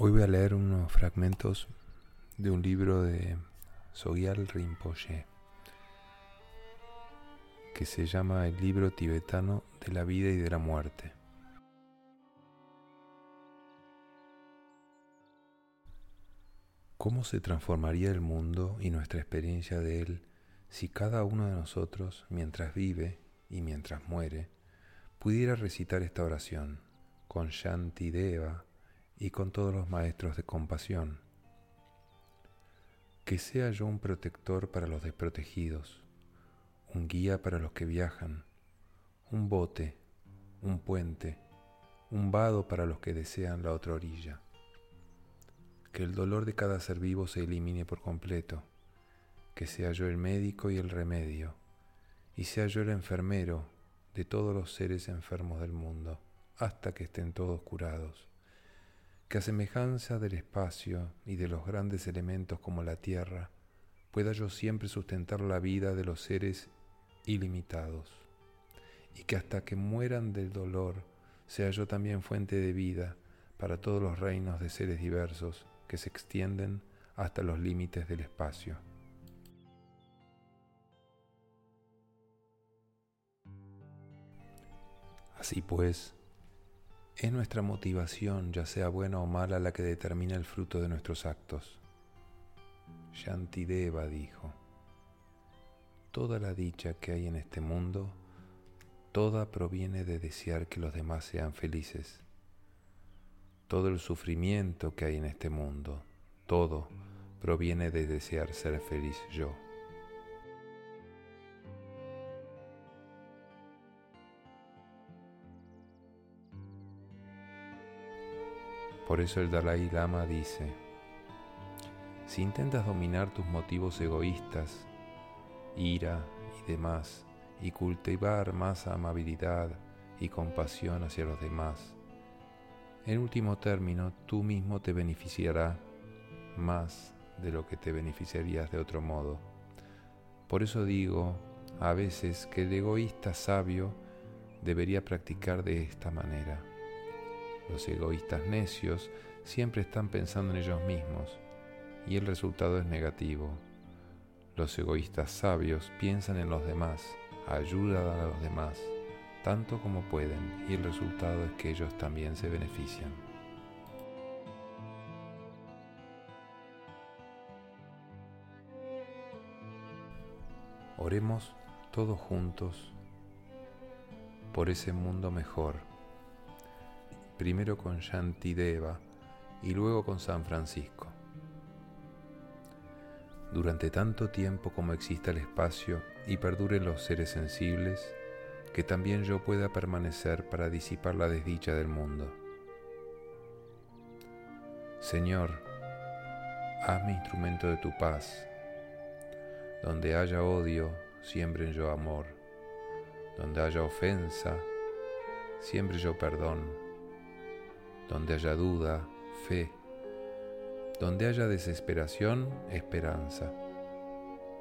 Hoy voy a leer unos fragmentos de un libro de Sogyal Rinpoche que se llama El libro tibetano de la vida y de la muerte. ¿Cómo se transformaría el mundo y nuestra experiencia de él si cada uno de nosotros, mientras vive y mientras muere, pudiera recitar esta oración con Shanti Deva y con todos los maestros de compasión. Que sea yo un protector para los desprotegidos, un guía para los que viajan, un bote, un puente, un vado para los que desean la otra orilla. Que el dolor de cada ser vivo se elimine por completo, que sea yo el médico y el remedio, y sea yo el enfermero de todos los seres enfermos del mundo, hasta que estén todos curados que a semejanza del espacio y de los grandes elementos como la tierra, pueda yo siempre sustentar la vida de los seres ilimitados, y que hasta que mueran del dolor sea yo también fuente de vida para todos los reinos de seres diversos que se extienden hasta los límites del espacio. Así pues, es nuestra motivación, ya sea buena o mala, la que determina el fruto de nuestros actos. Shantideva dijo, Toda la dicha que hay en este mundo, toda proviene de desear que los demás sean felices. Todo el sufrimiento que hay en este mundo, todo proviene de desear ser feliz yo. Por eso el Dalai Lama dice, si intentas dominar tus motivos egoístas, ira y demás, y cultivar más amabilidad y compasión hacia los demás, en último término tú mismo te beneficiará más de lo que te beneficiarías de otro modo. Por eso digo a veces que el egoísta sabio debería practicar de esta manera los egoístas necios siempre están pensando en ellos mismos y el resultado es negativo. Los egoístas sabios piensan en los demás, ayudan a los demás, tanto como pueden y el resultado es que ellos también se benefician. Oremos todos juntos por ese mundo mejor primero con Shantideva y luego con San Francisco. Durante tanto tiempo como exista el espacio y perduren los seres sensibles, que también yo pueda permanecer para disipar la desdicha del mundo. Señor, hazme instrumento de tu paz. Donde haya odio, siembren yo amor. Donde haya ofensa, siempre yo perdón donde haya duda, fe. Donde haya desesperación, esperanza.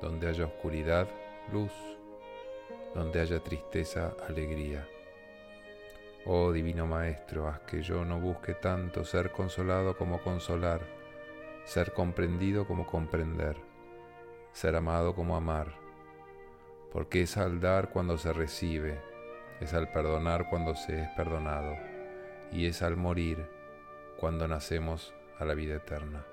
Donde haya oscuridad, luz. Donde haya tristeza, alegría. Oh Divino Maestro, haz que yo no busque tanto ser consolado como consolar, ser comprendido como comprender, ser amado como amar, porque es al dar cuando se recibe, es al perdonar cuando se es perdonado y es al morir cuando nacemos a la vida eterna.